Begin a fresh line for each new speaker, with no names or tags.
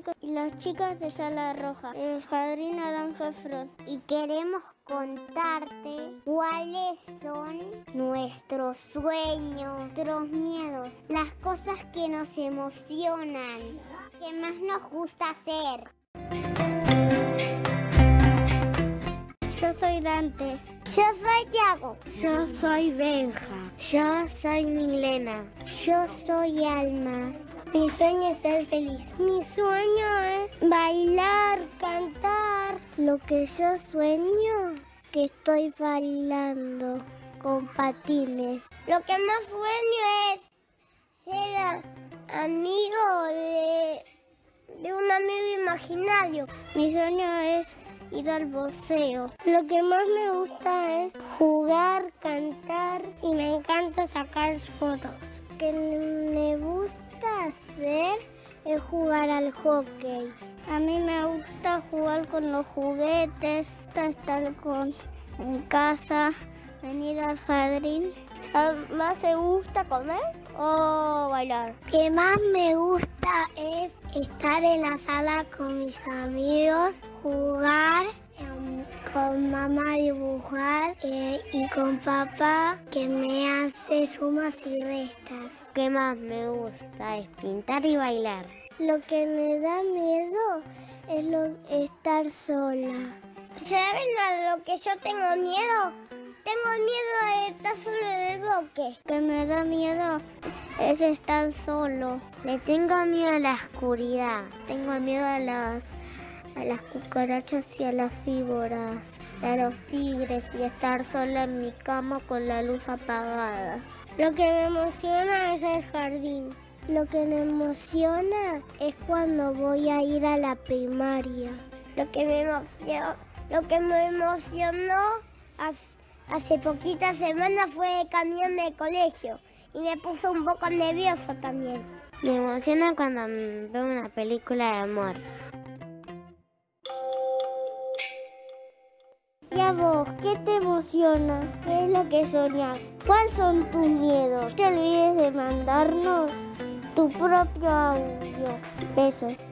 chicos y las chicas de Sala Roja, el Jardín Naranja Front.
Y queremos contarte cuáles son nuestros sueños, nuestros miedos, las cosas que nos emocionan, que más nos gusta hacer.
Yo soy Dante.
Yo soy Tiago.
Yo soy Benja.
Yo soy Milena. Yo soy Alma.
Mi sueño es ser feliz. Mi sueño es bailar, cantar.
Lo que yo sueño, que estoy bailando con patines.
Lo que más sueño es ser amigo de, de un amigo imaginario. Mi sueño es ir al boxeo. Lo que más me gusta es jugar, cantar y me encanta sacar fotos.
Que me gusta hacer es jugar al hockey.
A mí me gusta jugar con los juguetes, me gusta estar con, en casa, venir al jardín. ¿Más te gusta comer o bailar?
Que más me gusta es estar en la sala con mis amigos, jugar, em, con mamá dibujar eh, y con papá que me hace sumas y restas.
Lo que más me gusta es pintar y bailar.
Lo que me da miedo es lo, estar sola.
¿Saben a lo que yo tengo miedo? Tengo miedo de estar solo en el bosque. Que me da miedo es estar solo.
Le tengo miedo a la oscuridad.
Tengo miedo a las, a las cucarachas y a las víboras. A los tigres y estar sola en mi cama con la luz apagada. Lo que me emociona es el jardín.
Lo que me emociona es cuando voy a ir a la primaria.
Lo que me emocionó, lo que me emocionó hace poquitas semanas fue cambiarme de colegio y me puso un poco nervioso también.
Me emociona cuando veo una película de amor.
¿Y a vos qué te emociona? ¿Qué es lo que soñas? ¿Cuáles son tus miedos? No te olvides de mandarnos tu propio audio. Besos.